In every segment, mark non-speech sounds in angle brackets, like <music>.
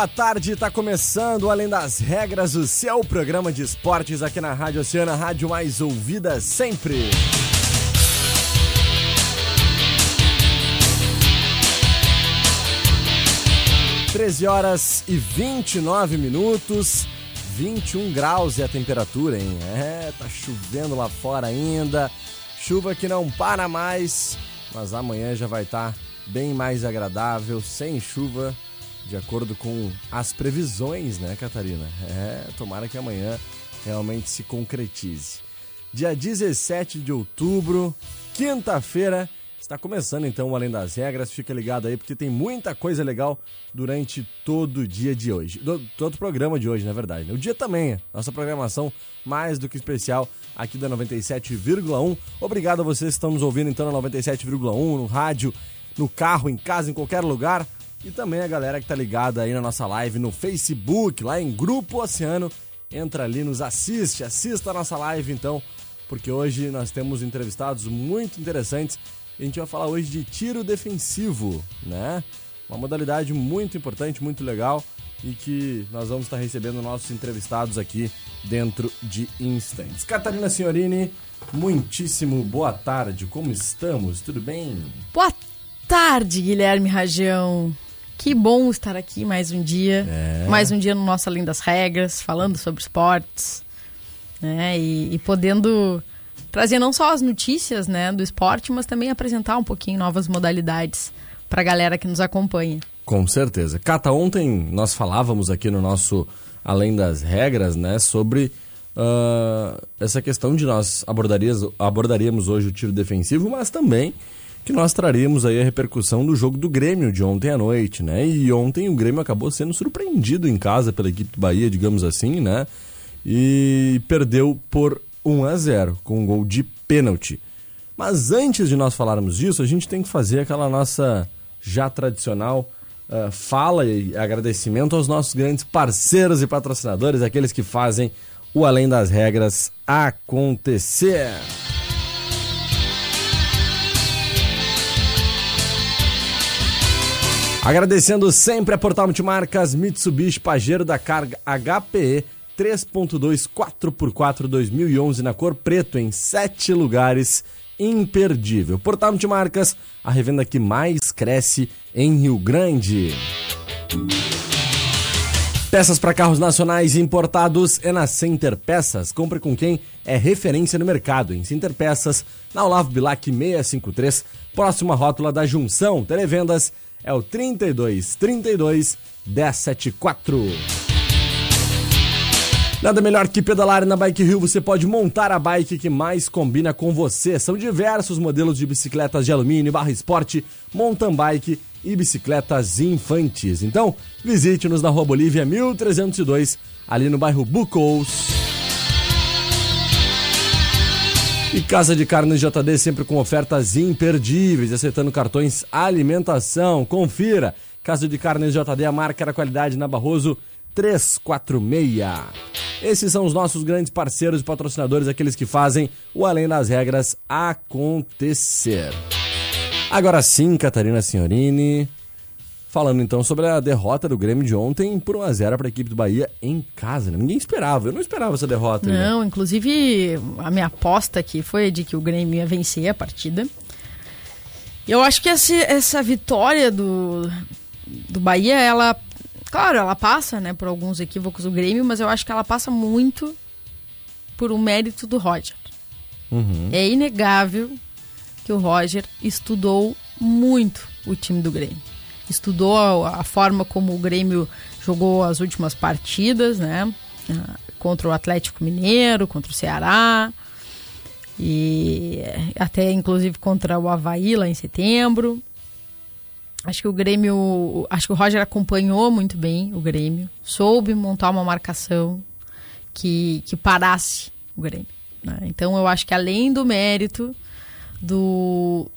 Boa tarde. Tá começando Além das Regras, o seu programa de esportes aqui na Rádio Oceana, rádio mais ouvida sempre. Treze horas e 29 minutos, 21 graus é a temperatura, hein? É, tá chovendo lá fora ainda. Chuva que não para mais, mas amanhã já vai estar tá bem mais agradável, sem chuva de acordo com as previsões, né, Catarina? É, tomara que amanhã realmente se concretize. Dia 17 de outubro, quinta-feira, está começando então o Além das Regras. Fica ligado aí porque tem muita coisa legal durante todo o dia de hoje. Do, todo o programa de hoje, na verdade. Né? O dia também, nossa programação mais do que especial aqui da 97,1. Obrigado a vocês que estão nos ouvindo então na 97,1, no rádio, no carro, em casa, em qualquer lugar. E também a galera que tá ligada aí na nossa live no Facebook, lá em Grupo Oceano. Entra ali, nos assiste, assista a nossa live então, porque hoje nós temos entrevistados muito interessantes. A gente vai falar hoje de tiro defensivo, né? Uma modalidade muito importante, muito legal e que nós vamos estar recebendo nossos entrevistados aqui dentro de instantes. Catarina Signorini, muitíssimo boa tarde, como estamos? Tudo bem? Boa tarde, Guilherme Rajão. Que bom estar aqui mais um dia. É. Mais um dia no nosso Além das Regras, falando sobre esportes. Né? E, e, podendo trazer não só as notícias né, do esporte, mas também apresentar um pouquinho novas modalidades para a galera que nos acompanha. Com certeza. Cata, ontem nós falávamos aqui no nosso Além das Regras né, sobre uh, essa questão de nós abordaríamos hoje o tiro defensivo, mas também que nós traríamos aí a repercussão do jogo do Grêmio de ontem à noite, né? E ontem o Grêmio acabou sendo surpreendido em casa pela equipe do Bahia, digamos assim, né? E perdeu por 1 a 0 com um gol de pênalti. Mas antes de nós falarmos disso, a gente tem que fazer aquela nossa já tradicional uh, fala e agradecimento aos nossos grandes parceiros e patrocinadores, aqueles que fazem o Além das Regras acontecer. Agradecendo sempre a Portal Multimarcas Mitsubishi Pajero da carga HPE 3.2 4x4 2011 na cor preto em sete lugares. Imperdível. Portal Multimarcas, a revenda que mais cresce em Rio Grande. Peças para carros nacionais importados é na Center Peças. Compre com quem é referência no mercado. Em Center Peças, na Olavo Bilac 653, próxima rótula da Junção. Televendas é o 32 32 174. Nada melhor que pedalar na Bike Rio, você pode montar a bike que mais combina com você. São diversos modelos de bicicletas de alumínio, barra esporte, mountain bike e bicicletas infantis. Então, visite-nos na Rua Bolívia 1302, ali no bairro Bucous. E Casa de Carnes JD sempre com ofertas imperdíveis, aceitando cartões alimentação. Confira. Casa de Carnes JD, a marca da qualidade na Barroso 346. Esses são os nossos grandes parceiros e patrocinadores, aqueles que fazem o Além das Regras acontecer. Agora sim, Catarina Signorini, Falando então sobre a derrota do Grêmio de ontem por 1x0 para a equipe do Bahia em casa. Né? Ninguém esperava, eu não esperava essa derrota. Não, né? inclusive a minha aposta aqui foi de que o Grêmio ia vencer a partida. Eu acho que essa, essa vitória do, do Bahia, ela. Claro, ela passa né, por alguns equívocos do Grêmio, mas eu acho que ela passa muito por um mérito do Roger. Uhum. É inegável que o Roger estudou muito o time do Grêmio. Estudou a, a forma como o Grêmio jogou as últimas partidas, né? Ah, contra o Atlético Mineiro, contra o Ceará, e até inclusive contra o Havaí lá em setembro. Acho que o Grêmio, acho que o Roger acompanhou muito bem o Grêmio, soube montar uma marcação que, que parasse o Grêmio. Né? Então eu acho que além do mérito do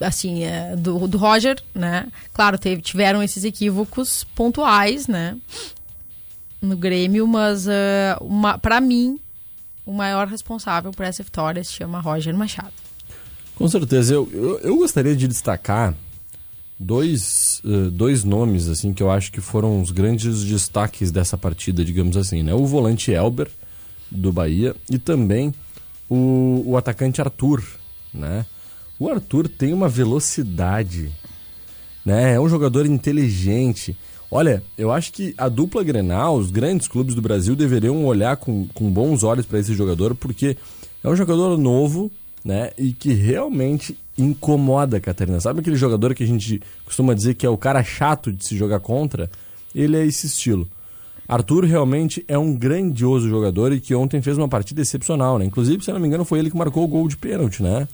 assim é, do, do Roger, né? Claro, teve, tiveram esses equívocos pontuais, né? No Grêmio, mas uh, para mim o maior responsável por essa vitória se chama Roger Machado. Com certeza, eu, eu, eu gostaria de destacar dois, uh, dois nomes assim que eu acho que foram os grandes destaques dessa partida, digamos assim, né? O volante Elber do Bahia e também o, o atacante Arthur, né? O Arthur tem uma velocidade, né? É um jogador inteligente. Olha, eu acho que a dupla Grenal, os grandes clubes do Brasil deveriam olhar com, com bons olhos para esse jogador, porque é um jogador novo, né? E que realmente incomoda, Catarina. Sabe aquele jogador que a gente costuma dizer que é o cara chato de se jogar contra? Ele é esse estilo. Arthur realmente é um grandioso jogador e que ontem fez uma partida excepcional, né? Inclusive, se não me engano, foi ele que marcou o gol de pênalti, né?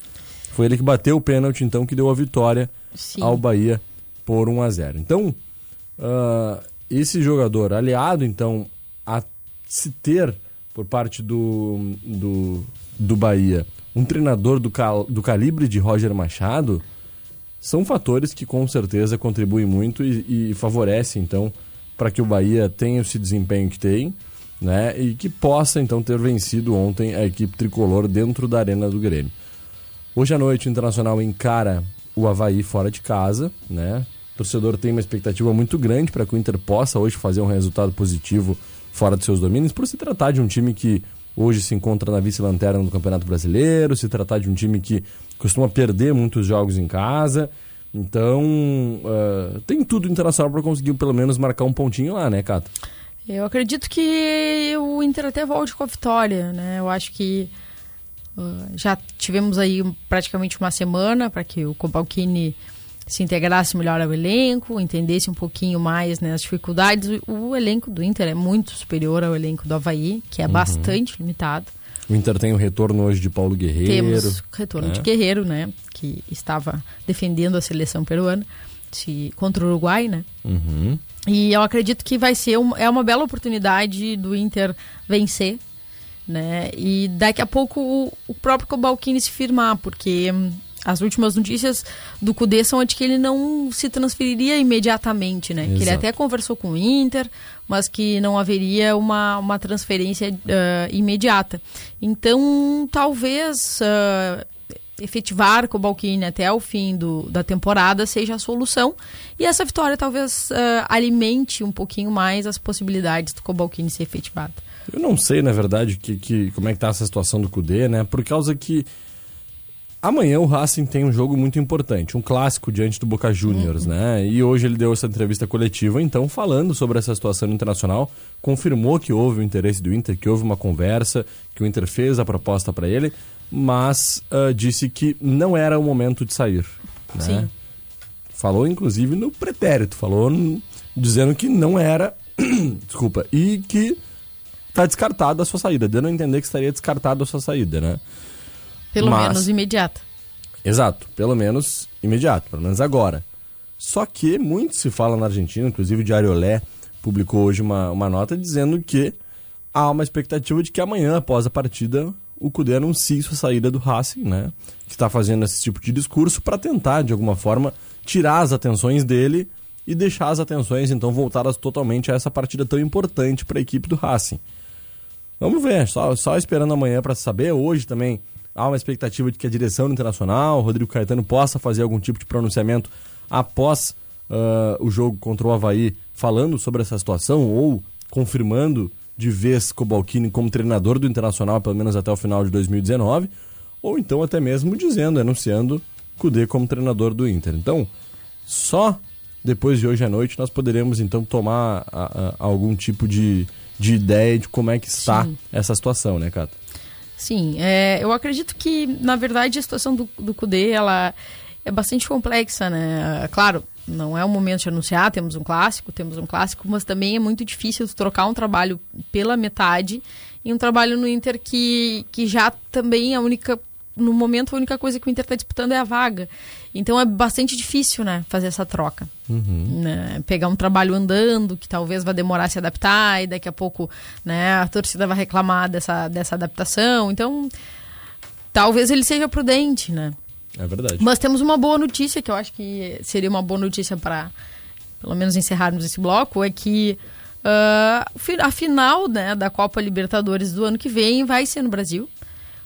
Foi ele que bateu o pênalti, então, que deu a vitória Sim. ao Bahia por 1 a 0 Então, uh, esse jogador, aliado, então, a se ter por parte do, do, do Bahia um treinador do, cal, do calibre de Roger Machado, são fatores que com certeza contribuem muito e, e favorecem, então, para que o Bahia tenha esse desempenho que tem, né? E que possa, então, ter vencido ontem a equipe tricolor dentro da Arena do Grêmio. Hoje à noite o Internacional encara o Havaí fora de casa, né? O torcedor tem uma expectativa muito grande para que o Inter possa hoje fazer um resultado positivo fora de seus domínios, por se tratar de um time que hoje se encontra na vice-lanterna do Campeonato Brasileiro, se tratar de um time que costuma perder muitos jogos em casa. Então, uh, tem tudo internacional para conseguir pelo menos marcar um pontinho lá, né, Cato? Eu acredito que o Inter até volte com a vitória, né? Eu acho que uh, já tivemos aí praticamente uma semana para que o Cobalcini se integrasse melhor ao elenco, entendesse um pouquinho mais né, as dificuldades. O elenco do Inter é muito superior ao elenco do Havaí, que é uhum. bastante limitado. O Inter tem o retorno hoje de Paulo Guerreiro. Temos o retorno de né? Guerreiro, né? Que estava defendendo a seleção peruana se, contra o Uruguai, né? Uhum. E eu acredito que vai ser um, é uma bela oportunidade do Inter vencer, né? E daqui a pouco o, o próprio Cobalcini se firmar, porque hum, as últimas notícias do Cudê são de que ele não se transferiria imediatamente, né? Exato. Que ele até conversou com o Inter, mas que não haveria uma, uma transferência uh, imediata. Então, talvez uh, efetivar com o Balquini até o fim do, da temporada seja a solução. E essa vitória talvez uh, alimente um pouquinho mais as possibilidades do Cobalcini ser efetivado. Eu não sei, na verdade, que, que, como é que está essa situação do Cudê, né? Por causa que Amanhã o Racing tem um jogo muito importante, um clássico diante do Boca Juniors, uhum. né? E hoje ele deu essa entrevista coletiva, então, falando sobre essa situação internacional, confirmou que houve o interesse do Inter, que houve uma conversa, que o Inter fez a proposta para ele, mas uh, disse que não era o momento de sair. Né? Sim. Falou, inclusive, no pretérito, falou dizendo que não era. <clears throat> desculpa, e que está descartada a sua saída, dando a entender que estaria descartada a sua saída, né? Pelo Mas, menos imediata. Exato, pelo menos imediato, pelo menos agora. Só que muito se fala na Argentina, inclusive o Diário Olé publicou hoje uma, uma nota dizendo que há uma expectativa de que amanhã, após a partida, o Cudê anuncie sua saída do Racing, né? Que está fazendo esse tipo de discurso para tentar, de alguma forma, tirar as atenções dele e deixar as atenções, então, voltadas totalmente a essa partida tão importante para a equipe do Racing. Vamos ver, só, só esperando amanhã para saber. Hoje também há uma expectativa de que a direção internacional, Rodrigo Caetano, possa fazer algum tipo de pronunciamento após uh, o jogo contra o Havaí, falando sobre essa situação ou confirmando de vez Cobalcini como treinador do Internacional, pelo menos até o final de 2019, ou então até mesmo dizendo, anunciando Kudê como treinador do Inter. Então, só depois de hoje à noite nós poderemos então tomar a, a, algum tipo de, de ideia de como é que está Sim. essa situação, né, Cata? Sim, é, eu acredito que, na verdade, a situação do, do Kudê, ela, é bastante complexa, né? Claro, não é o momento de anunciar, temos um clássico, temos um clássico, mas também é muito difícil trocar um trabalho pela metade e um trabalho no Inter que, que já também a única no momento a única coisa que o Inter está disputando é a vaga. Então é bastante difícil, né, fazer essa troca. Uhum. Né? Pegar um trabalho andando, que talvez vai demorar a se adaptar, e daqui a pouco né, a torcida vai reclamar dessa, dessa adaptação. Então, talvez ele seja prudente, né? É verdade. Mas temos uma boa notícia, que eu acho que seria uma boa notícia para, pelo menos, encerrarmos esse bloco, é que uh, a final né, da Copa Libertadores do ano que vem vai ser no Brasil.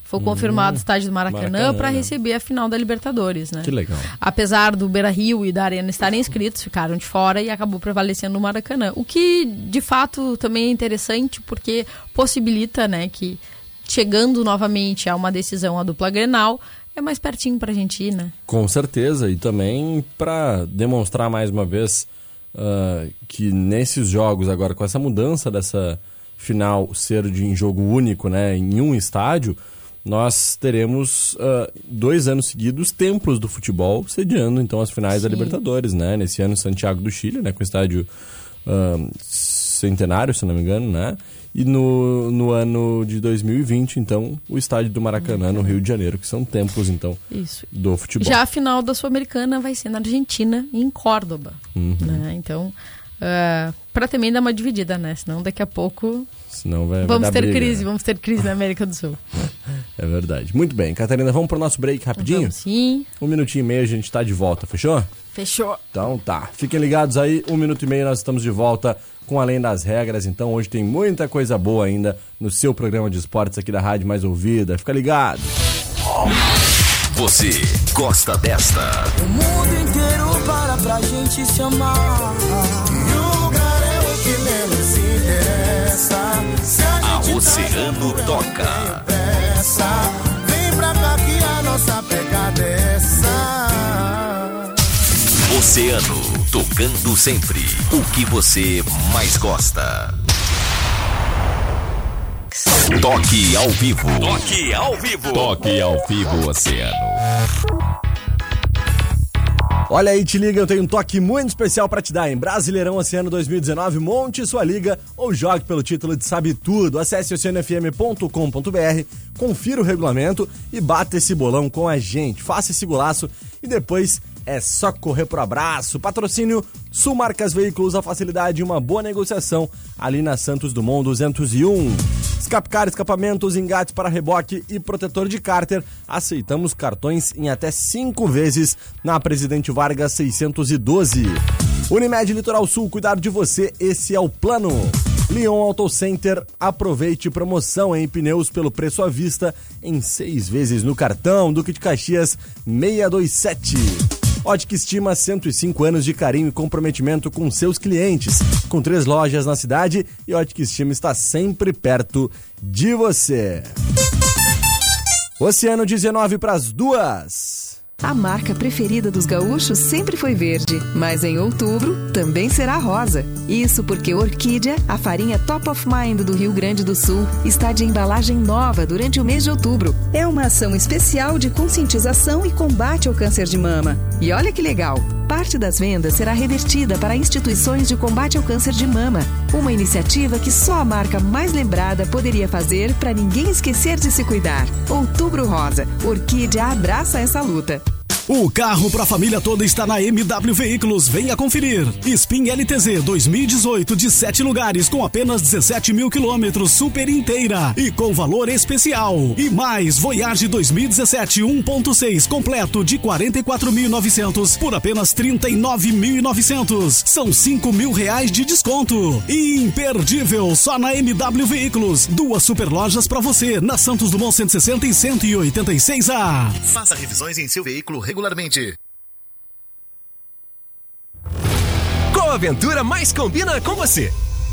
Foi confirmado hum, o estádio do Maracanã para receber a final da Libertadores, né? Que legal. Apesar do Beira-Rio e da Arena estarem inscritos, ficaram de fora e acabou prevalecendo o Maracanã. O que, de fato, também é interessante porque possibilita, né, que chegando novamente a uma decisão a dupla Grenal, é mais pertinho para a gente ir, né? Com certeza, e também para demonstrar mais uma vez uh, que nesses jogos agora, com essa mudança dessa final ser de em jogo único, né, em um estádio, nós teremos uh, dois anos seguidos templos do futebol sediando então as finais Sim. da Libertadores, né? Nesse ano Santiago do Chile, né? Com o estádio uh, centenário, se não me engano, né? E no, no ano de 2020, então, o estádio do Maracanã, no Rio de Janeiro, que são templos, então, Isso. do futebol. Já a final da Sul-Americana vai ser na Argentina, em Córdoba. Uhum. Né? Então, uh, ah, para também dar uma dividida, né? Senão daqui a pouco Senão vai, vamos vai ter briga. crise, vamos ter crise na América do Sul. É verdade. Muito bem, Catarina, vamos para o nosso break rapidinho? Vamos, sim. Um minutinho e meio a gente está de volta, fechou? Fechou. Então tá. Fiquem ligados aí, um minuto e meio nós estamos de volta com Além das Regras. Então hoje tem muita coisa boa ainda no seu programa de esportes aqui da Rádio Mais Ouvida. Fica ligado. Você gosta desta? O mundo inteiro para pra gente se amar. E o lugar é o que menos interessa. Se a, a Oceano toca. Vem pra cá que a nossa pegada é essa. Oceano, tocando sempre o que você mais gosta. Toque ao vivo. Toque ao vivo. Toque ao vivo, Oceano. Olha aí, te liga, eu tenho um toque muito especial para te dar em Brasileirão Oceano 2019. Monte sua liga ou jogue pelo título de Sabe Tudo. Acesse oceanofm.com.br, confira o regulamento e bata esse bolão com a gente. Faça esse golaço e depois é só correr pro abraço. Patrocínio Sul Marcas Veículos, a facilidade e uma boa negociação ali na Santos Dumont 201. Escapcar, escapamentos, engates para reboque e protetor de cárter. Aceitamos cartões em até cinco vezes na Presidente Vargas 612. Unimed Litoral Sul, cuidar de você, esse é o plano. Leon Auto Center, aproveite promoção em pneus pelo preço à vista em seis vezes no cartão Duque de Caxias 627. Ótica Estima, 105 anos de carinho e comprometimento com seus clientes. Com três lojas na cidade e Ótica Estima está sempre perto de você. Oceano 19 para as duas. A marca preferida dos gaúchos sempre foi verde, mas em outubro também será rosa. Isso porque Orquídea, a farinha top of mind do Rio Grande do Sul, está de embalagem nova durante o mês de outubro. É uma ação especial de conscientização e combate ao câncer de mama. E olha que legal! Parte das vendas será revertida para instituições de combate ao câncer de mama. Uma iniciativa que só a marca mais lembrada poderia fazer para ninguém esquecer de se cuidar. Outubro Rosa. Orquídea abraça essa luta. O carro para a família toda está na MW Veículos. Venha conferir. Spin LTZ 2018 de 7 lugares com apenas 17 mil quilômetros super inteira e com valor especial. E mais Voyage 2017 1.6 completo de 44.900 por apenas 39.900. São 5 mil reais de desconto. Imperdível só na MW Veículos. Duas super lojas para você na Santos Dumont 160 e 186A. Faça revisões em seu veículo regular regularmente. Qual aventura mais combina com você?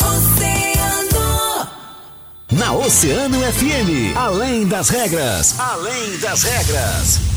Oceano. Na Oceano FM. Além das regras. Além das regras.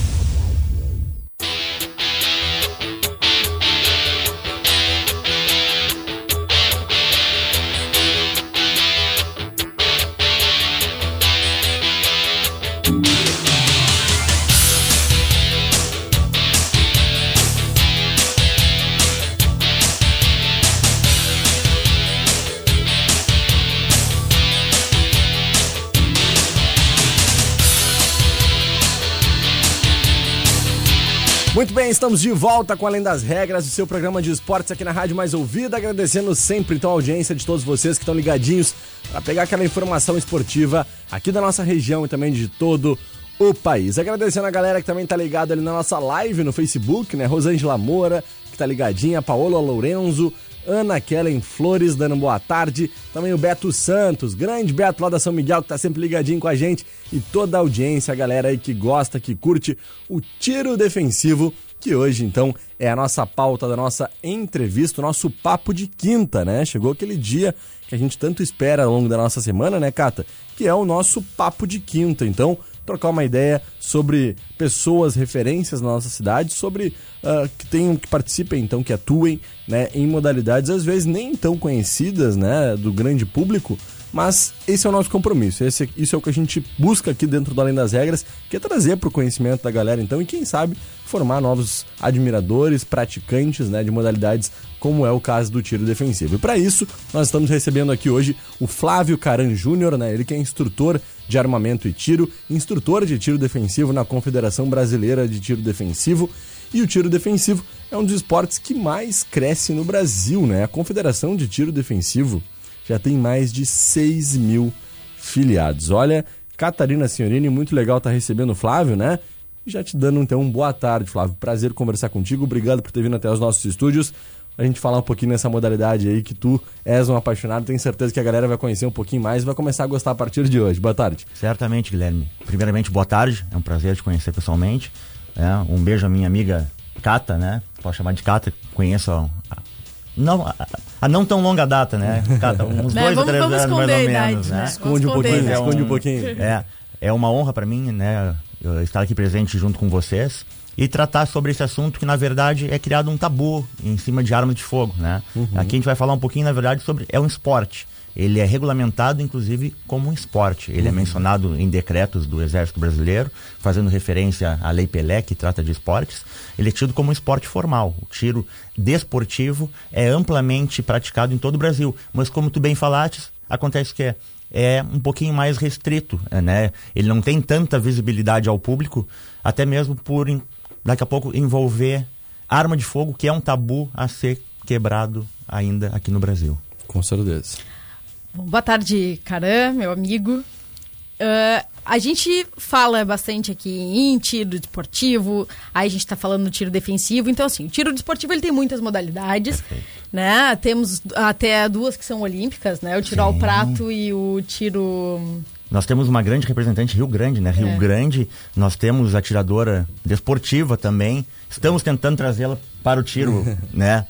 Estamos de volta com Além das Regras, o seu programa de esportes aqui na Rádio Mais Ouvida, agradecendo sempre então a audiência de todos vocês que estão ligadinhos para pegar aquela informação esportiva aqui da nossa região e também de todo o país. Agradecendo a galera que também tá ligada ali na nossa live no Facebook, né? Rosângela Moura, que tá ligadinha, Paola Lourenço, Ana Kellen Flores dando boa tarde, também o Beto Santos, grande Beto lá da São Miguel que tá sempre ligadinho com a gente e toda a audiência, a galera aí que gosta, que curte o tiro defensivo, que hoje então é a nossa pauta da nossa entrevista, o nosso papo de quinta, né? Chegou aquele dia que a gente tanto espera ao longo da nossa semana, né, Cata? Que é o nosso papo de quinta. Então, trocar uma ideia sobre pessoas, referências na nossa cidade, sobre uh, que tenham, que participem, então, que atuem né, em modalidades às vezes nem tão conhecidas né, do grande público, mas esse é o nosso compromisso. Esse, isso é o que a gente busca aqui dentro do Além das Regras, que é trazer para o conhecimento da galera, então, e quem sabe formar novos admiradores, praticantes né, de modalidades, como é o caso do tiro defensivo. E para isso, nós estamos recebendo aqui hoje o Flávio Caran Júnior, né, ele que é instrutor de armamento e tiro, instrutor de tiro defensivo na Confederação Brasileira de Tiro Defensivo. E o tiro defensivo é um dos esportes que mais cresce no Brasil, né? A Confederação de Tiro Defensivo já tem mais de 6 mil filiados. Olha, Catarina Senhorini, muito legal estar recebendo o Flávio, né? E já te dando então um boa tarde, Flávio. Prazer conversar contigo. Obrigado por ter vindo até os nossos estúdios. A gente falar um pouquinho nessa modalidade aí que tu és um apaixonado. Tenho certeza que a galera vai conhecer um pouquinho mais e vai começar a gostar a partir de hoje. Boa tarde. Certamente, Guilherme. Primeiramente, boa tarde. É um prazer te conhecer pessoalmente. É, um beijo à minha amiga Cata, né? Pode chamar de Cata. Conheço a não, a, a, não tão longa data, né? <laughs> Uns dois ou três anos mais ou menos, né? Esconde um pouquinho, É um- esconde um pouquinho. É, é uma honra para mim, né, eu estar aqui presente junto com vocês e tratar sobre esse assunto que na verdade é criado um tabu em cima de arma de fogo, né? Aqui a gente vai falar um pouquinho na verdade sobre é um esporte. Ele é regulamentado inclusive como um esporte. Ele é mencionado em decretos do Exército Brasileiro, fazendo referência à Lei Pelé que trata de esportes. Ele é tido como um esporte formal. O tiro desportivo é amplamente praticado em todo o Brasil, mas como tu bem falaste, acontece que é é um pouquinho mais restrito, né? Ele não tem tanta visibilidade ao público, até mesmo por daqui a pouco envolver arma de fogo, que é um tabu a ser quebrado ainda aqui no Brasil. Com certeza. Bom, boa tarde, Caram, meu amigo. Uh, a gente fala bastante aqui em tiro desportivo, aí a gente está falando no tiro defensivo. Então, assim, o tiro desportivo ele tem muitas modalidades, Perfeito. né? Temos até duas que são olímpicas, né? O tiro Sim. ao prato e o tiro... Nós temos uma grande representante Rio Grande, né? Rio é. Grande, nós temos atiradora desportiva também. Estamos tentando trazê-la para o tiro, <laughs> né?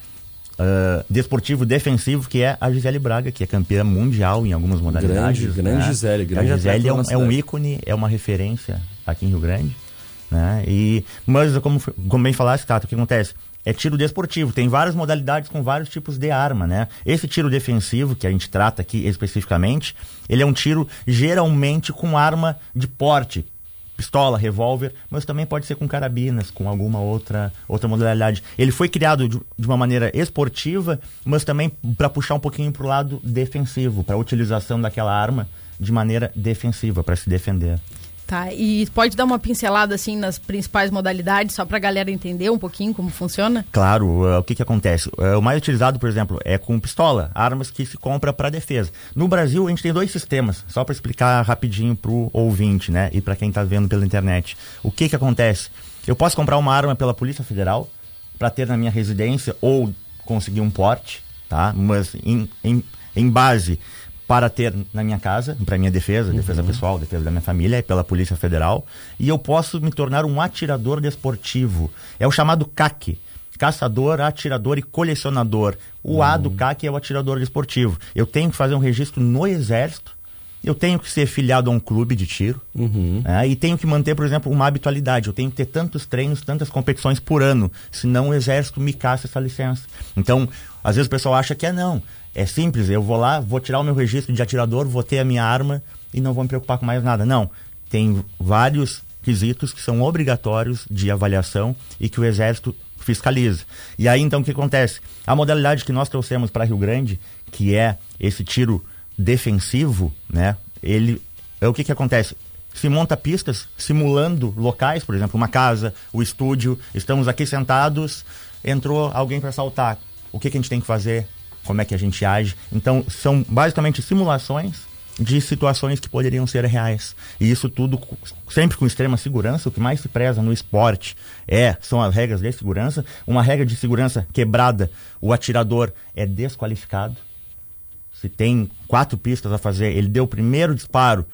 Uh, desportivo defensivo, que é a Gisele Braga, que é campeã mundial em algumas modalidades. Grande, grande né? Gisele, grande A Gisele é um, é um, ícone, é uma referência aqui em Rio Grande. Né? E, mas, como, como bem falaste, Tato, o que acontece? É tiro desportivo, tem várias modalidades com vários tipos de arma, né? Esse tiro defensivo, que a gente trata aqui especificamente, ele é um tiro geralmente com arma de porte, pistola, revólver, mas também pode ser com carabinas, com alguma outra, outra modalidade. Ele foi criado de, de uma maneira esportiva, mas também para puxar um pouquinho para o lado defensivo, para a utilização daquela arma de maneira defensiva, para se defender. Tá, e pode dar uma pincelada assim nas principais modalidades, só para a galera entender um pouquinho como funciona? Claro, uh, o que, que acontece? Uh, o mais utilizado, por exemplo, é com pistola, armas que se compra para defesa. No Brasil, a gente tem dois sistemas, só para explicar rapidinho para o ouvinte, né, e para quem está vendo pela internet. O que, que acontece? Eu posso comprar uma arma pela Polícia Federal para ter na minha residência ou conseguir um porte, tá? Mas em, em, em base para ter na minha casa, para minha defesa, uhum. defesa pessoal, defesa da minha família, é pela Polícia Federal, e eu posso me tornar um atirador desportivo. É o chamado CAC. Caçador, atirador e colecionador. O uhum. A do CAC é o atirador desportivo. Eu tenho que fazer um registro no Exército, eu tenho que ser filiado a um clube de tiro uhum. né, e tenho que manter, por exemplo, uma habitualidade. Eu tenho que ter tantos treinos, tantas competições por ano, senão o Exército me caça essa licença. Então, às vezes o pessoal acha que é não. É simples, eu vou lá, vou tirar o meu registro de atirador, vou ter a minha arma e não vou me preocupar com mais nada. Não. Tem vários quesitos que são obrigatórios de avaliação e que o Exército fiscaliza. E aí então o que acontece? A modalidade que nós trouxemos para Rio Grande, que é esse tiro defensivo, né? Ele é o que que acontece? Se monta pistas simulando locais, por exemplo, uma casa, o estúdio, estamos aqui sentados, entrou alguém para assaltar. O que que a gente tem que fazer? como é que a gente age. Então, são basicamente simulações de situações que poderiam ser reais. E isso tudo sempre com extrema segurança. O que mais se preza no esporte é são as regras de segurança. Uma regra de segurança quebrada, o atirador é desqualificado. Se tem quatro pistas a fazer, ele deu o primeiro disparo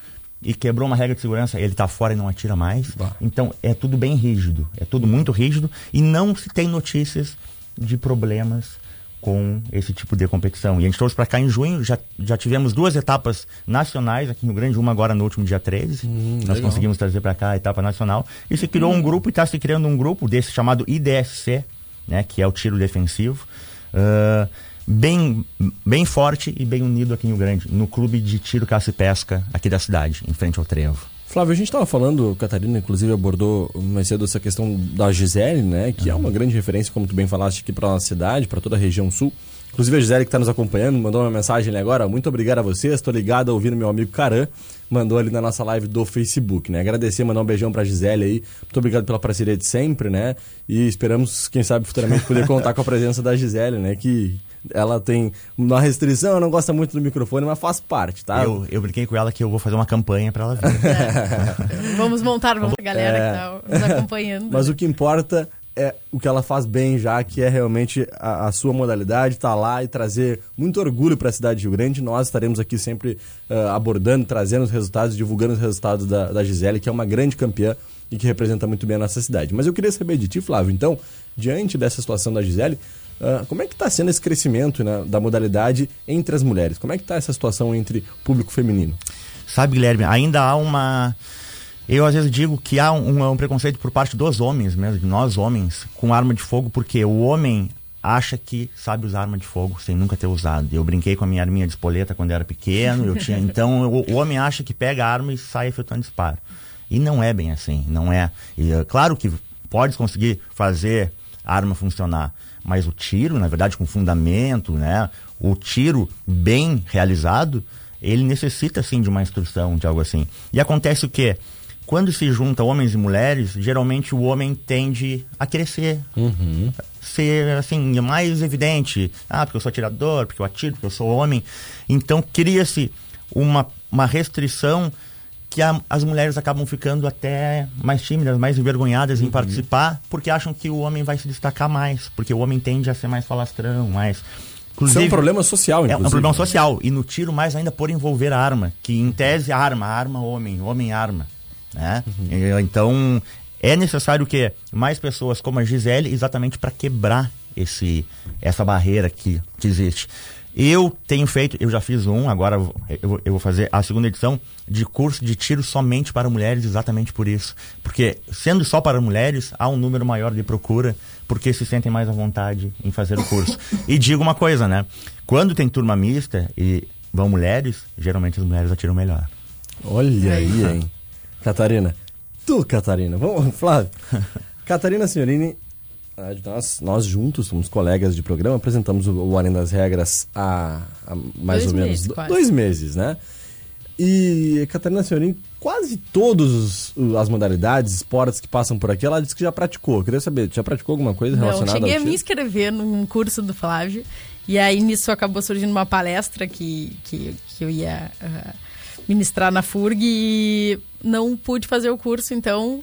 e quebrou uma regra de segurança, ele está fora e não atira mais. Bah. Então é tudo bem rígido, é tudo muito rígido e não se tem notícias de problemas com esse tipo de competição. E a gente trouxe para cá em junho, já, já tivemos duas etapas nacionais aqui no Rio Grande, uma agora no último dia 13. Hum, Nós legal. conseguimos trazer para cá a etapa nacional. E se criou hum. um grupo e está se criando um grupo desse chamado IDSC, né, que é o tiro defensivo. Uh, bem, bem forte e bem unido aqui no Rio Grande, no clube de tiro, caça e pesca aqui da cidade, em frente ao Trevo. Flávio, a gente estava falando, Catarina inclusive abordou mais cedo essa questão da Gisele, né? Que uhum. é uma grande referência, como tu bem falaste, aqui para nossa cidade, para toda a região sul. Inclusive a Gisele que está nos acompanhando, mandou uma mensagem ali agora. Muito obrigado a vocês, estou ligado a ouvir meu amigo Caran, mandou ali na nossa live do Facebook, né? Agradecer, mandar um beijão para a Gisele aí. Muito obrigado pela parceria de sempre, né? E esperamos, quem sabe, futuramente poder contar com a presença da Gisele, né? Que ela tem uma restrição, não gosta muito do microfone, mas faz parte, tá? Eu, eu brinquei com ela que eu vou fazer uma campanha para ela vir. <laughs> É. Vamos montar uma galera é... que tá nos acompanhando. Mas o que importa é o que ela faz bem já, que é realmente a, a sua modalidade, estar tá lá e trazer muito orgulho para a cidade de Rio Grande. Nós estaremos aqui sempre uh, abordando, trazendo os resultados, divulgando os resultados da, da Gisele, que é uma grande campeã e que representa muito bem a nossa cidade. Mas eu queria saber de ti, Flávio, então, diante dessa situação da Gisele, Uh, como é que está sendo esse crescimento né, da modalidade entre as mulheres? Como é que está essa situação entre o público feminino? Sabe, Guilherme, ainda há uma... Eu às vezes digo que há um, um preconceito por parte dos homens mesmo, de nós homens, com arma de fogo, porque o homem acha que sabe usar arma de fogo sem nunca ter usado. Eu brinquei com a minha arminha de espoleta quando eu era pequeno, eu tinha, <laughs> então o, o, homem acha que pega a arma e sai efetuando disparo. E não é bem assim, não é. E, é claro que pode conseguir fazer a arma funcionar, mas o tiro, na verdade, com fundamento, né? O tiro bem realizado, ele necessita sim de uma instrução, de algo assim. E acontece o quê? Quando se junta homens e mulheres, geralmente o homem tende a crescer. Uhum. Ser, assim, mais evidente. Ah, porque eu sou atirador, porque eu atiro, porque eu sou homem. Então, cria-se uma, uma restrição que a, as mulheres acabam ficando até mais tímidas, mais envergonhadas em Uhum. participar, porque acham que o homem vai se destacar mais, porque o homem tende a ser mais falastrão, mais. Isso é um problema social, É inclusive. um problema social. E no tiro, mais ainda por envolver a arma, que em tese, arma, arma, homem, homem, arma. Né? E, Então, é necessário que mais pessoas como a Gisele, exatamente para quebrar esse, essa barreira que, que existe. Eu tenho feito, eu já fiz um, agora eu vou- eu vou, fazer a segunda edição de curso de tiro somente para mulheres, exatamente por isso. Porque, sendo só para mulheres, há um número maior de procura, porque se sentem mais à vontade em fazer o curso. e digo uma coisa, né? Quando tem turma mista e vão mulheres, geralmente as mulheres atiram melhor. Olha aí, hein? Catarina. Tu, Catarina. Vamos, Flávio. <laughs> Catarina Senhorini, nós, nós juntos, somos colegas de programa, apresentamos o, o Além das Regras há, há mais Dois ou menos meses, do- dois meses, né? E Catarina Senhorini, quase todas as modalidades, esportes que passam por aqui, ela disse que já praticou. Eu queria saber, já praticou alguma coisa Não, relacionada cheguei ao a me inscrever num curso do Flávio. E aí nisso acabou surgindo uma palestra que, que, que eu ia ah, ministrar na FURG e não pude fazer o curso, então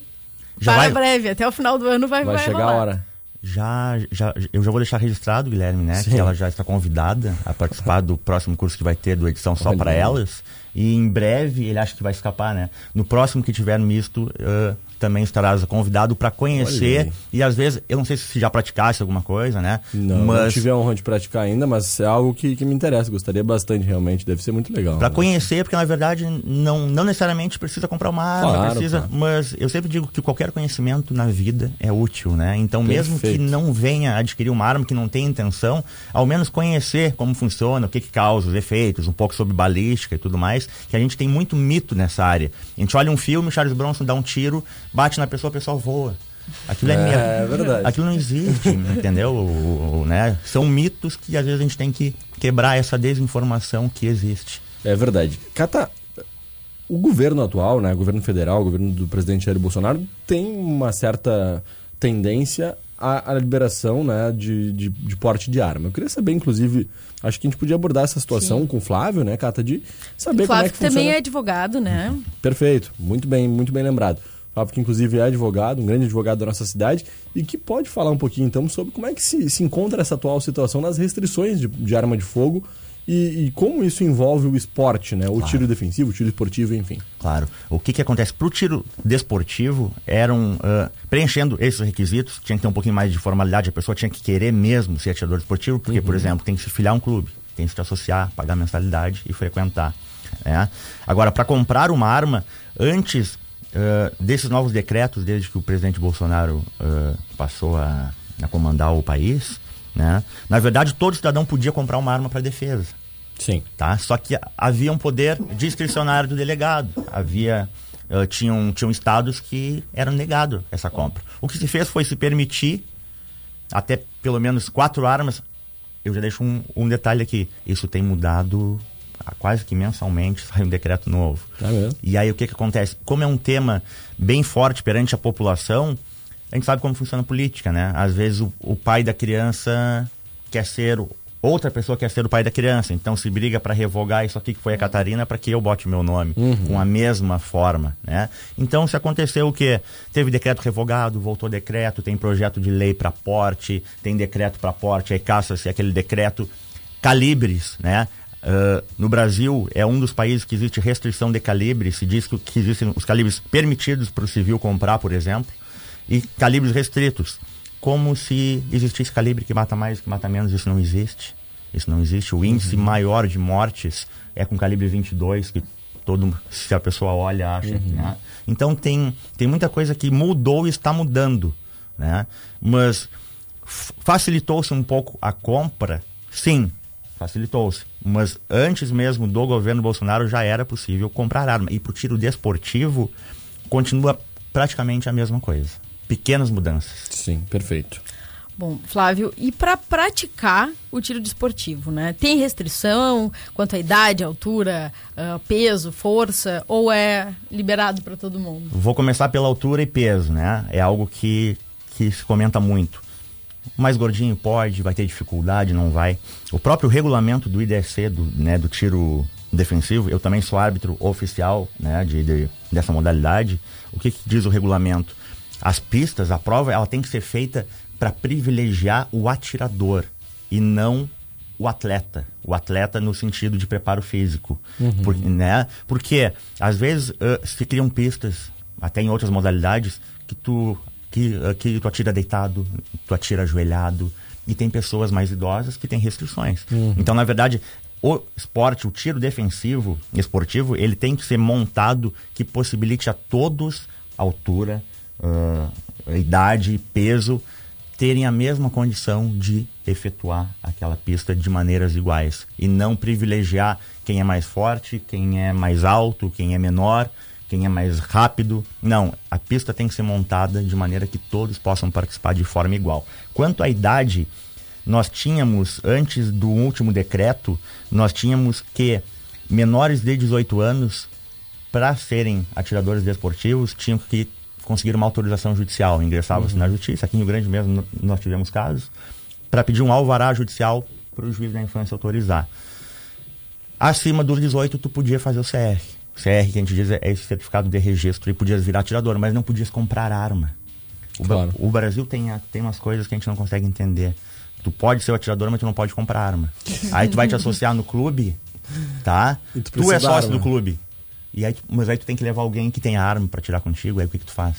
Já para vai- breve, até o final do ano vai, Vai chegar a rolar. hora. Já, já, eu já vou deixar registrado, Guilherme, né? Sim. Que ela já está convidada a participar do próximo curso que vai ter do Edição Só para. Elas. E em breve ele acha que vai escapar, né? No próximo que tiver misto, ãh, também estarás convidado para conhecer. E às vezes, eu não sei se já praticasse alguma coisa, né? Não, não Mas tive a honra de praticar ainda, mas é algo que, que me interessa. Gostaria bastante, realmente. Deve ser muito legal. Para né? conhecer, porque na verdade não, não necessariamente precisa comprar uma arma, Claro, precisa, mas eu sempre digo que qualquer conhecimento na vida é útil, né? Então, mesmo que Perfeito. não venha adquirir uma arma que não tenha intenção, ao menos conhecer como funciona, o que, que causa, os efeitos, um pouco sobre balística e tudo mais, que a gente tem muito mito nessa área. A gente olha um filme, o Charles Bronson dá um tiro, bate na pessoa, a pessoa voa. Aquilo é, É, é verdade. Aquilo não existe, <laughs> entendeu? O- o- né? São mitos que às vezes a gente tem que quebrar essa desinformação que existe. É verdade. Cata, o governo atual, né, o governo federal, o governo do presidente Jair Bolsonaro, tem uma certa tendência à, à liberação né, de, de, de porte de arma. Eu queria saber, inclusive, acho que a gente podia abordar essa situação com o Flávio, né, Cata, de saber O como é Flávio que também funciona. é advogado, né? Perfeito, muito bem, muito bem lembrado. Flávio, que inclusive é advogado, um grande advogado da nossa cidade, e que pode falar um pouquinho então sobre como é que se, se encontra essa atual situação nas restrições de, de arma de fogo e, e como isso envolve o esporte, né? O tiro defensivo, o tiro esportivo, enfim. Claro. O que que acontece? Para o tiro desportivo, eram, ah, preenchendo esses requisitos, tinha que ter um pouquinho mais de formalidade, a pessoa tinha que querer mesmo ser atirador esportivo, porque, por exemplo, tem que se filiar a um clube, tem que se associar, pagar mensalidade e frequentar. né? Agora, para comprar uma arma, antes ah, desses novos decretos, desde que o presidente Bolsonaro ah, passou a, a comandar o país, né? na verdade, todo cidadão podia comprar uma arma para defesa Sim. tá? Só que havia um poder discricionário do delegado. Havia eh, tinham tinham estados que eram negado essa compra. O que se fez foi se permitir até pelo menos quatro armas. Eu já deixo um, um detalhe aqui. Isso tem mudado ah, quase que mensalmente sai um decreto novo. Tá? E aí o que que acontece? Como é um tema bem forte perante a população, a gente sabe como funciona a política, né? Às vezes o, o pai da criança quer ser outra pessoa quer ser o pai da criança, então se briga para revogar isso aqui que foi a Catarina para que eu bote meu nome com a mesma forma, né? Então se aconteceu o que teve decreto revogado, voltou decreto, tem projeto de lei para porte, tem decreto para porte, aí caça-se aquele decreto calibres, né? Ah, no Brasil é um dos países que existe restrição de calibre, se diz que, que existem os calibres permitidos para o civil comprar, por exemplo, e calibres restritos. Como se existisse calibre que mata mais, que mata menos, isso não existe. Isso não existe. O índice maior de mortes é com calibre 22, que todo se a pessoa olha acha, né? Então tem tem muita coisa que mudou e está mudando, né? Mas facilitou-se um pouco a compra, sim, facilitou-se. Mas antes mesmo do governo Bolsonaro já era possível comprar arma. E para o tiro desportivo continua praticamente a mesma coisa. Pequenas mudanças. Sim, perfeito. Bom, Flávio, e para praticar o tiro desportivo, né? Tem restrição quanto à idade, altura, ah, peso, força, ou é liberado para todo mundo? Vou começar pela altura e peso, né? É algo que, que se comenta muito. Mais gordinho pode, vai ter dificuldade, não vai. O próprio regulamento do IDC, do, né, do tiro defensivo, eu também sou árbitro oficial né, de, de dessa modalidade. O que, que diz o regulamento? As pistas, a prova, ela tem que ser feita para privilegiar o atirador e não o atleta. O atleta no sentido de preparo físico. Uhum. Por, né? Porque, às vezes, uh, se criam pistas, até em outras modalidades, que tu, que, uh, que tu atira deitado, tu atira ajoelhado. E tem pessoas mais idosas que têm restrições. Uhum. Então, na verdade, o esporte, o tiro defensivo esportivo, ele tem que ser montado que possibilite a todos altura, uh, idade, peso, terem a mesma condição de efetuar aquela pista de maneiras iguais e não privilegiar quem é mais forte, quem é mais alto, quem é menor, quem é mais rápido. Não, a pista tem que ser montada de maneira que todos possam participar de forma igual. Quanto à idade, nós tínhamos antes do último decreto, nós tínhamos que menores de 18 anos para serem atiradores desportivos tinham que conseguir uma autorização judicial. Ingressavam-se uhum. na justiça. Aqui em Rio Grande mesmo nós tivemos casos para pedir um alvará judicial para o juiz da infância autorizar. Acima dos 18, tu podia fazer o CR. CR, que a gente diz, é esse certificado de registro. E podias virar atirador, mas não podias comprar arma. O, claro. o Brasil tem, tem umas coisas que a gente não consegue entender. Tu pode ser o atirador, mas tu não pode comprar arma. <laughs> aí tu vai te associar no clube, tá? Tu, tu, é sócio do clube. E aí, mas aí tu tem que levar alguém que tem arma para tirar contigo, aí o que, que tu faz?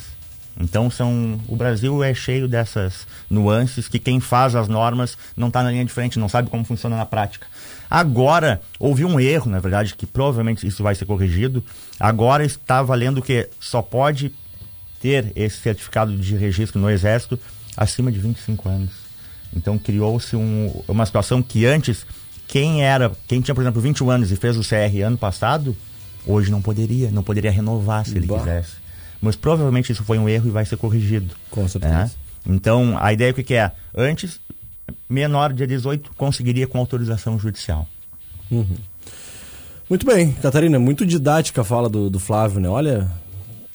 Então são o Brasil é cheio dessas nuances que quem faz as normas não está na linha de frente, não sabe como funciona na prática. Agora houve um erro, na verdade, que provavelmente isso vai ser corrigido. Agora está valendo que só pode ter esse certificado de registro no Exército acima de 25 anos. Então criou-se um, uma situação que antes quem era, quem tinha, por exemplo, 21 anos e fez o CR ano passado, Hoje não poderia, não poderia renovar se ele bah. quisesse. Mas provavelmente isso foi um erro e vai ser corrigido. Com certeza. É? Então, a ideia o que é? Antes, menor de 18 conseguiria com autorização judicial. Uhum. Muito bem, Catarina, muito didática a fala do, do Flávio, né? Olha,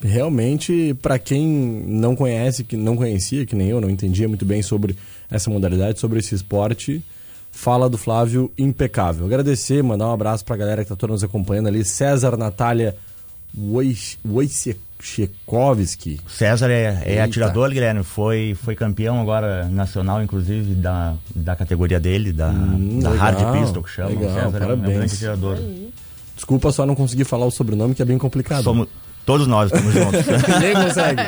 realmente, para quem não conhece, que não conhecia, que nem eu, não entendia muito bem sobre essa modalidade, sobre esse esporte, Fala do Flávio impecável. Agradecer, mandar um abraço pra galera que tá toda nos acompanhando ali. César Natália Wojciechowski. César é, é atirador, Guilherme. Foi, foi campeão agora nacional, inclusive, da, da categoria dele, da, hum, da legal, hard pistol, que chama. Legal, César parabéns. é um grande atirador. Desculpa só não conseguir falar o sobrenome, que é bem complicado. Somos, todos nós estamos juntos. <laughs> Ninguém consegue.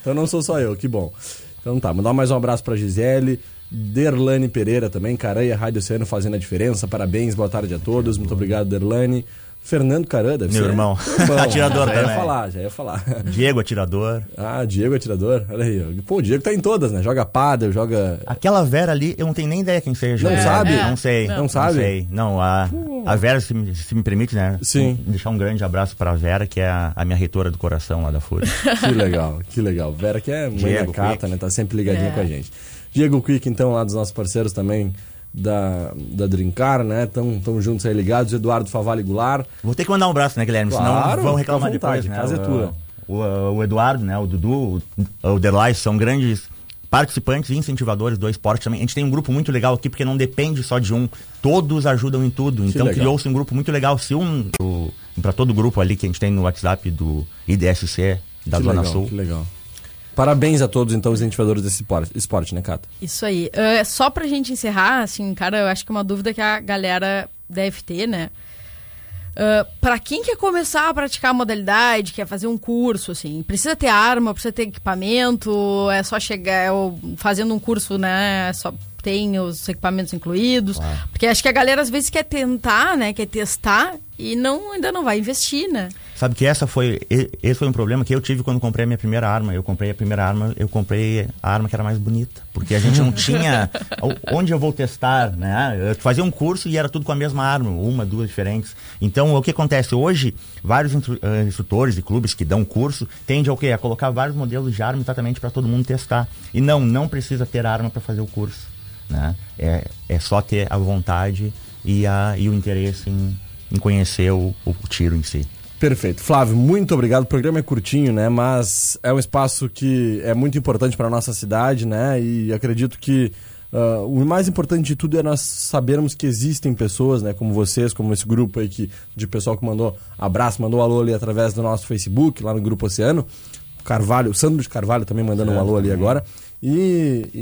Então não sou só eu, que bom. Então tá, mandar mais um abraço pra Gisele. Derlane Pereira também, Caranha Rádio Oceano fazendo a diferença. Parabéns, boa tarde a todos. Muito obrigado, Derlane. Fernando Caran, deve Meu ser. irmão. <laughs> Bom, atirador já também. ia falar, já ia falar. <laughs> Diego atirador. Ah, Diego atirador. Olha aí. Pô, o Diego tá em todas, né? Joga padel, joga... Aquela Vera ali, eu não tenho nem ideia quem seja. Não é, sabe? É. Não sei. Não, não sabe? Não sei. Não, a, a Vera, se, se, me permite, né? Sim. Deixar um grande abraço pra Vera, que é a, a minha reitora do coração lá da FURA. <laughs> que legal, que legal. Vera que é mãe Diego, da Cata, né? Tá sempre ligadinha é. com a gente. Diego Quick, então, lá dos nossos parceiros também da, da Drincar, né? Estão juntos aí ligados. Eduardo Favale Goulart. Vou ter que mandar um abraço, né, Guilherme? Claro, Senão vão reclamar vontade, depois, né? casa é tua. O, o, Eduardo, né? O Dudu, o, o Derlai são grandes participantes e incentivadores do esporte também. A gente tem um grupo muito legal aqui, porque não depende só de um. Todos ajudam em tudo. Então criou-se um grupo muito legal. Se um. Para todo o grupo ali que a gente tem no WhatsApp do IDSC da que Zona legal, Sul. Que legal. Parabéns a todos, então, os incentivadores desse esporte, né, Cata? Isso aí. Uh, só pra gente encerrar, assim, cara, eu acho que é uma dúvida que a galera deve ter, né? Uh, para quem quer começar a praticar a modalidade, quer fazer um curso, assim, precisa ter arma, precisa ter equipamento, é só chegar, é, fazendo um curso, né, só tem os equipamentos incluídos, claro. porque acho que a galera às vezes quer tentar, né, quer testar e não ainda não vai investir, né? Sabe que essa foi esse foi um problema que eu tive quando comprei a minha primeira arma. Eu comprei a primeira arma, eu comprei a arma que era mais bonita, porque a gente não <laughs> tinha onde eu vou testar, né? Eu fazia um curso e era tudo com a mesma arma, uma, duas diferentes. Então, o que acontece hoje, vários eh, instrutores e clubes que dão curso tendem ao quê? A colocar vários modelos de arma exatamente para todo mundo testar. E não, não precisa ter arma para fazer o curso, né? É, é só ter a vontade e, a, e o interesse em, em conhecer o, o tiro em si. Perfeito. Flávio, muito obrigado. O programa é curtinho, né? Mas é um espaço que é muito importante para a nossa cidade, né? E acredito que Uh, o mais importante de tudo é nós sabermos que existem pessoas, né, como vocês, como esse grupo aí que, de pessoal que mandou abraço, mandou alô ali através do nosso Facebook, lá no Grupo Oceano. Carvalho, o Sandro de Carvalho também mandando um alô ali agora. E, e,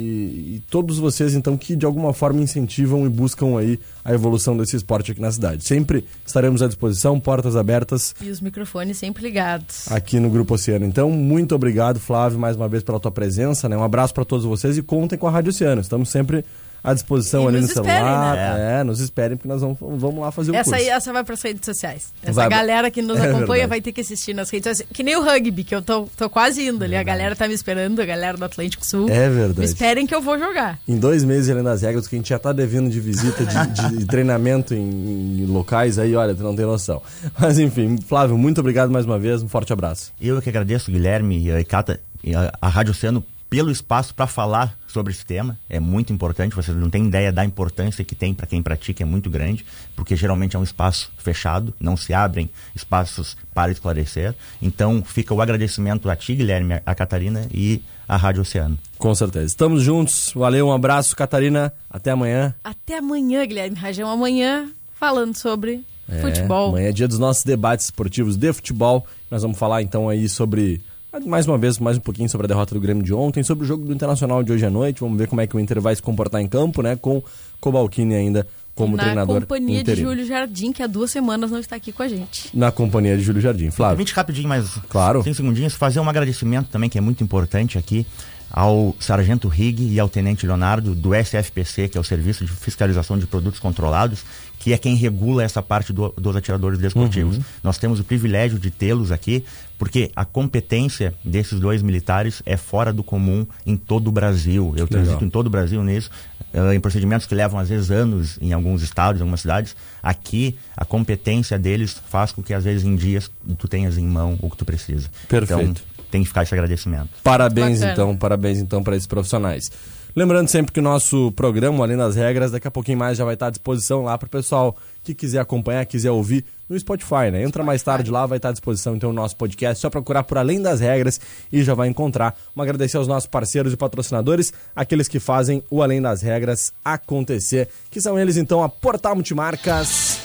e, todos vocês, então, que de alguma forma incentivam e buscam aí a evolução desse esporte aqui na cidade. Sempre estaremos à disposição, portas abertas. E os microfones sempre ligados. Aqui no Grupo Oceano. Então, muito obrigado, Flávio, mais uma vez pela tua presença. Né? Um abraço para todos vocês e contem com a Rádio Oceano. Estamos sempre à disposição E ali no esperem, celular. né? É, nos esperem, porque nós vamos, vamos lá fazer o Essa curso. aí, essa vai para as redes sociais. Essa Vai- galera que nos <laughs> É acompanha verdade. vai ter que assistir nas redes sociais. Que nem o rugby, que eu tô, tô quase indo ali. A galera tá me esperando, a galera do Atlântico Sul. É verdade. Me esperem que eu vou jogar. Em dois meses, além das regras, que a gente já tá devendo de visita, de, de treinamento em, em locais aí, olha, tu não tem noção. Mas enfim, Flávio, muito obrigado mais uma vez, um forte abraço. Eu que agradeço, Guilherme e a Icata, e a, a Rádio Oceano, pelo espaço para falar sobre esse tema. É muito importante, vocês não têm ideia da importância que tem para quem pratica, é muito grande, porque geralmente é um espaço fechado, não se abrem espaços para esclarecer. Então fica o agradecimento a ti, Guilherme, a Catarina e a Rádio Oceano. Com certeza. Estamos juntos, valeu, um abraço, Catarina, até amanhã. Até amanhã, Guilherme Rajão. Amanhã, falando sobre É, futebol. Amanhã é dia dos nossos debates esportivos de futebol. Nós vamos falar então aí sobre, mais uma vez, mais um pouquinho sobre a derrota do Grêmio de ontem, sobre o jogo do Internacional de hoje à noite. Vamos ver como é que o Inter vai se comportar em campo, né? Com Cobalcini ainda como Na treinador companhia interino. de Júlio Jardim, que há duas semanas não está aqui com a gente. Na companhia de Júlio Jardim. Flávio. Permite rapidinho, mais Claro. cinco segundinhos, fazer um agradecimento também, que é muito importante aqui, ao Sargento Rig e ao Tenente Leonardo, do SFPC, que é o Serviço de Fiscalização de Produtos Controlados, que é quem regula essa parte do- dos atiradores desportivos. Uhum. Nós temos o privilégio de tê-los aqui, porque a competência desses dois militares é fora do comum em todo o Brasil. Eu transito legal. em todo o Brasil nisso, eh, em procedimentos que levam às vezes anos em alguns estados, em algumas cidades. Aqui, a competência deles faz com que às vezes em dias tu tenhas em mão o que tu precisa. Perfeito. Então, tem que ficar esse agradecimento. Parabéns Bacana. então, parabéns então para esses profissionais. Lembrando sempre que o nosso programa, além das regras, daqui a pouquinho mais já vai estar à disposição lá para o pessoal que quiser acompanhar, quiser ouvir no Spotify, né? Entra mais tarde lá, vai estar à disposição então o nosso podcast, só procurar por Além das Regras e já vai encontrar. Um agradecer aos nossos parceiros e patrocinadores, aqueles que fazem o Além das Regras acontecer, que são eles então a Portal Multimarcas,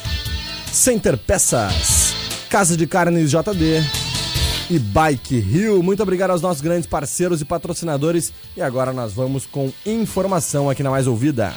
Center Peças, Casa de Carnes JD, e Bike Rio. Muito obrigado aos nossos grandes parceiros e patrocinadores. E agora nós vamos com informação aqui na Mais Ouvida.